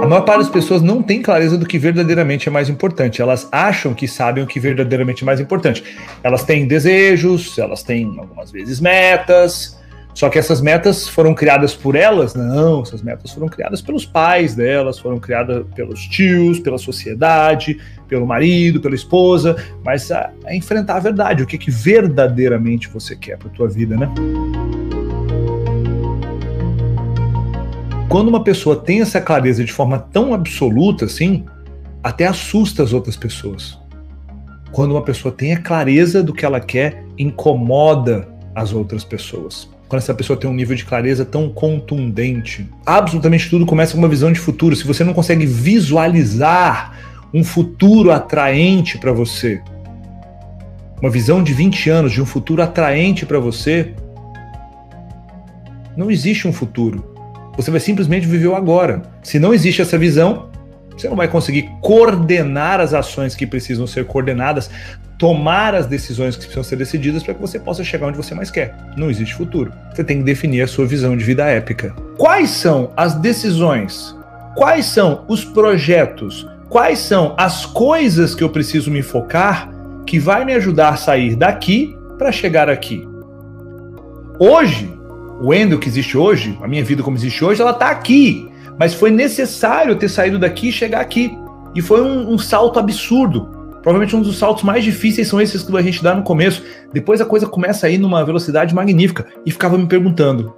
A maior parte das pessoas não tem clareza do que verdadeiramente é mais importante. Elas acham que sabem o que verdadeiramente é mais importante. Elas têm desejos, elas têm algumas vezes metas, só que essas metas foram criadas por elas? Não, essas metas foram criadas pelos pais delas, foram criadas pelos tios, pela sociedade, pelo marido, pela esposa, mas a, a enfrentar a verdade, o que, que verdadeiramente você quer para tua vida, né? Quando uma pessoa tem essa clareza de forma tão absoluta assim, até assusta as outras pessoas. Quando uma pessoa tem a clareza do que ela quer, incomoda as outras pessoas quando essa pessoa tem um nível de clareza tão contundente. Absolutamente tudo começa com uma visão de futuro. Se você não consegue visualizar um futuro atraente para você, uma visão de 20 anos de um futuro atraente para você, não existe um futuro. Você vai simplesmente viver o agora. Se não existe essa visão, você não vai conseguir coordenar as ações que precisam ser coordenadas, tomar as decisões que precisam ser decididas para que você possa chegar onde você mais quer. Não existe futuro. Você tem que definir a sua visão de vida épica. Quais são as decisões? Quais são os projetos? Quais são as coisas que eu preciso me focar que vai me ajudar a sair daqui para chegar aqui? Hoje, o Endo que existe hoje, a minha vida como existe hoje, ela está aqui. Mas foi necessário ter saído daqui e chegar aqui. E foi um, um salto absurdo Provavelmente um dos saltos mais difíceis são esses que a gente dá no começo. Depois a coisa começa a ir numa velocidade magnífica. E ficava me perguntando: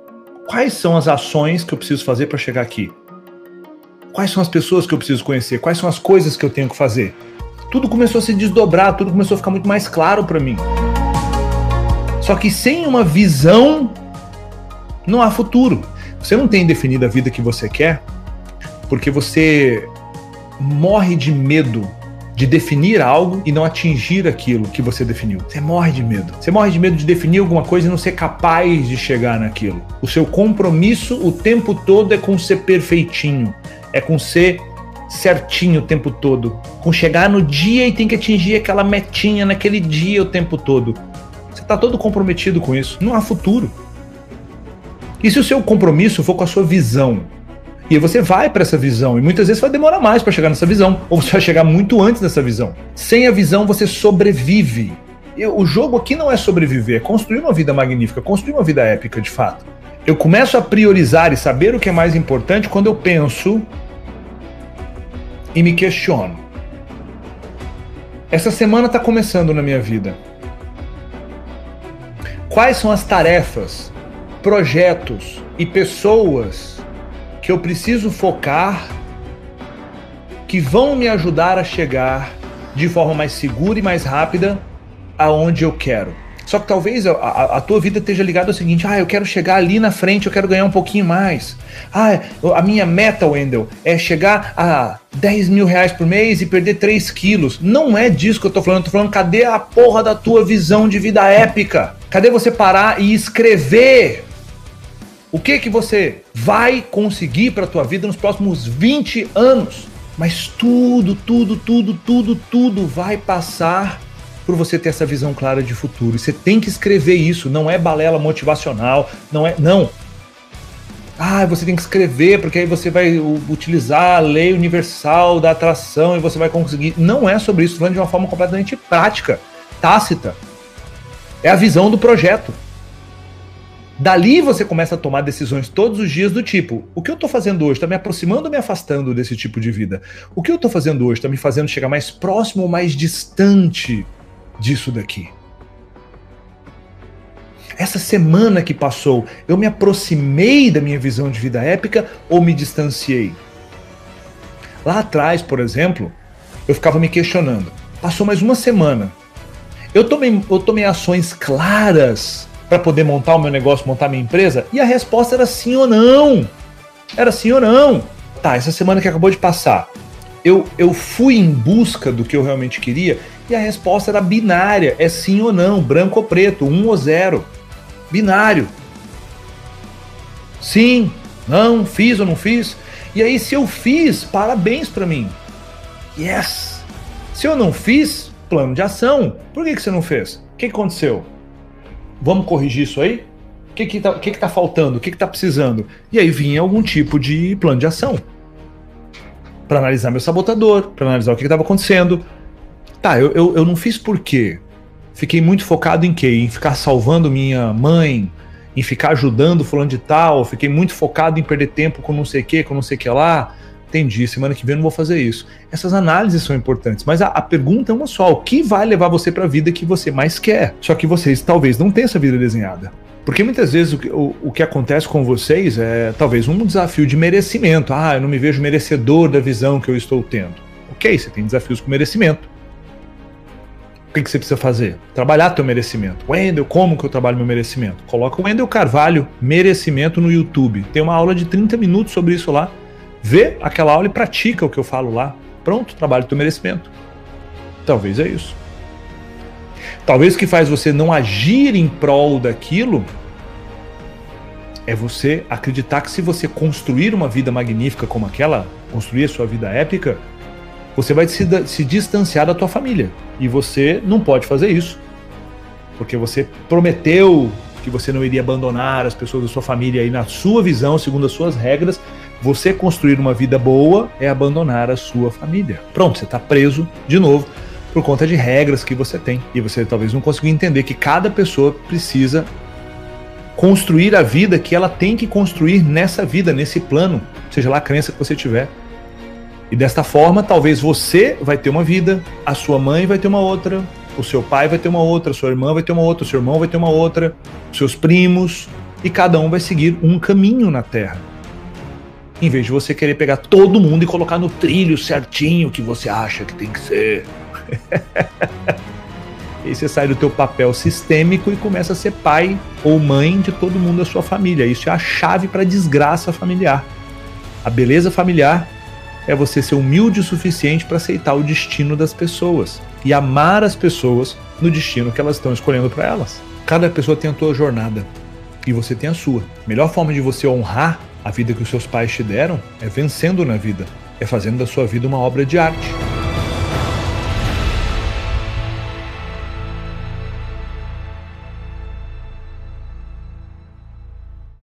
quais são as ações que eu preciso fazer para chegar aqui? Quais são as pessoas que eu preciso conhecer? Quais são as coisas que eu tenho que fazer? Tudo começou a se desdobrar, tudo começou a ficar muito mais claro para mim. Só que sem uma visão, não há futuro. Você não tem definida a vida que você quer, porque você morre de medo de definir algo e não atingir aquilo que você definiu. Você morre de medo. Você morre de medo de definir alguma coisa e não ser capaz de chegar naquilo. O seu compromisso o tempo todo é com ser perfeitinho, é com ser certinho o tempo todo, com chegar no dia e tem que atingir aquela metinha naquele dia o tempo todo. Você está todo comprometido com isso. Não há futuro. E se o seu compromisso for com a sua visão, e você vai para essa visão. E muitas vezes vai demorar mais para chegar nessa visão. Ou você vai chegar muito antes dessa visão. Sem a visão, você sobrevive. E o jogo aqui não é sobreviver, é construir uma vida magnífica, construir uma vida épica de fato. Eu começo a priorizar e saber o que é mais importante quando eu penso e me questiono. Essa semana está começando na minha vida. Quais são as tarefas, projetos e pessoas que eu preciso focar que vão me ajudar a chegar de forma mais segura e mais rápida aonde eu quero. Só que talvez a, a, a, tua vida esteja ligada ao seguinte: ah, eu quero chegar ali na frente, eu quero ganhar um pouquinho mais. Ah, a minha meta, Wendel, é chegar a 10 mil reais por mês e perder 3 quilos. Não é disso que eu tô falando, eu tô falando, cadê a porra da tua visão de vida épica? Cadê você parar e escrever o que que você vai conseguir para a tua vida nos próximos 20 anos? Mas tudo, tudo, tudo, tudo, tudo vai passar por você ter essa visão clara de futuro. E você tem que escrever isso, não é balela motivacional, não é, não. Ah, você tem que escrever porque aí você vai utilizar a lei universal da atração e você vai conseguir. Não é sobre isso, falando de uma forma completamente prática, tácita. É a visão do projeto. Dali você começa a tomar decisões todos os dias do tipo: o que eu estou fazendo hoje está me aproximando ou me afastando desse tipo de vida? O que eu estou fazendo hoje está me fazendo chegar mais próximo ou mais distante disso daqui? Essa semana que passou, eu me aproximei da minha visão de vida épica ou me distanciei? Lá atrás, por exemplo, eu ficava me questionando. Passou mais uma semana. Eu tomei, eu tomei ações claras para poder montar o meu negócio, montar minha empresa? E a resposta era sim ou não. Era sim ou não. Tá, essa semana que acabou de passar, eu, eu fui em busca do que eu realmente queria e a resposta era binária: é sim ou não, branco ou preto, um ou zero. Binário. Sim, não, fiz ou não fiz. E aí, se eu fiz, parabéns para mim. Yes! Se eu não fiz, plano de ação. Por que, que você não fez? O que aconteceu? Vamos corrigir isso aí? O que tá, o que que tá faltando? O que que tá precisando? E aí vinha algum tipo de plano de ação. Para analisar meu sabotador, para analisar o que estava acontecendo. Tá, eu, eu, eu não fiz por quê? Fiquei muito focado em quê? Em ficar salvando minha mãe, em ficar ajudando fulano de tal, fiquei muito focado em perder tempo com não sei o que, com não sei o que lá. Entendi, semana que vem eu não vou fazer isso. Essas análises são importantes, mas a, a pergunta é uma só: o que vai levar você para a vida que você mais quer? Só que vocês talvez não tenham essa vida desenhada. Porque muitas vezes o que, o, o que acontece com vocês é talvez um desafio de merecimento. Ah, eu não me vejo merecedor da visão que eu estou tendo. Ok, você tem desafios com merecimento. O que, que você precisa fazer? Trabalhar teu merecimento. Wendel, como que eu trabalho meu merecimento? Coloca o Wendel Carvalho, merecimento no YouTube. Tem uma aula de 30 minutos sobre isso lá. Vê aquela aula e pratica o que eu falo lá. Pronto, trabalho teu merecimento. Talvez é isso. Talvez o que faz você não agir em prol daquilo é você acreditar que se você construir uma vida magnífica como aquela, construir a sua vida épica, você vai se, se distanciar da tua família. E você não pode fazer isso. Porque você prometeu que você não iria abandonar as pessoas da sua família e na sua visão, segundo as suas regras, você construir uma vida boa é abandonar a sua família. Pronto, você está preso de novo por conta de regras que você tem. E você talvez não conseguiu entender que cada pessoa precisa construir a vida que ela tem que construir nessa vida, nesse plano, seja lá a crença que você tiver. E desta forma, talvez você vai ter uma vida, a sua mãe vai ter uma outra, o seu pai vai ter uma outra, sua irmã vai ter uma outra, seu irmão vai ter uma outra, seus primos, e cada um vai seguir um caminho na Terra. Em vez de você querer pegar todo mundo e colocar no trilho certinho que você acha que tem que ser. e aí você sai do teu papel sistêmico e começa a ser pai ou mãe de todo mundo da sua família. Isso é a chave para a desgraça familiar. A beleza familiar é você ser humilde o suficiente para aceitar o destino das pessoas e amar as pessoas no destino que elas estão escolhendo para elas. Cada pessoa tem a sua jornada e você tem a sua. A melhor forma de você honrar a vida que os seus pais te deram é vencendo na vida, é fazendo da sua vida uma obra de arte.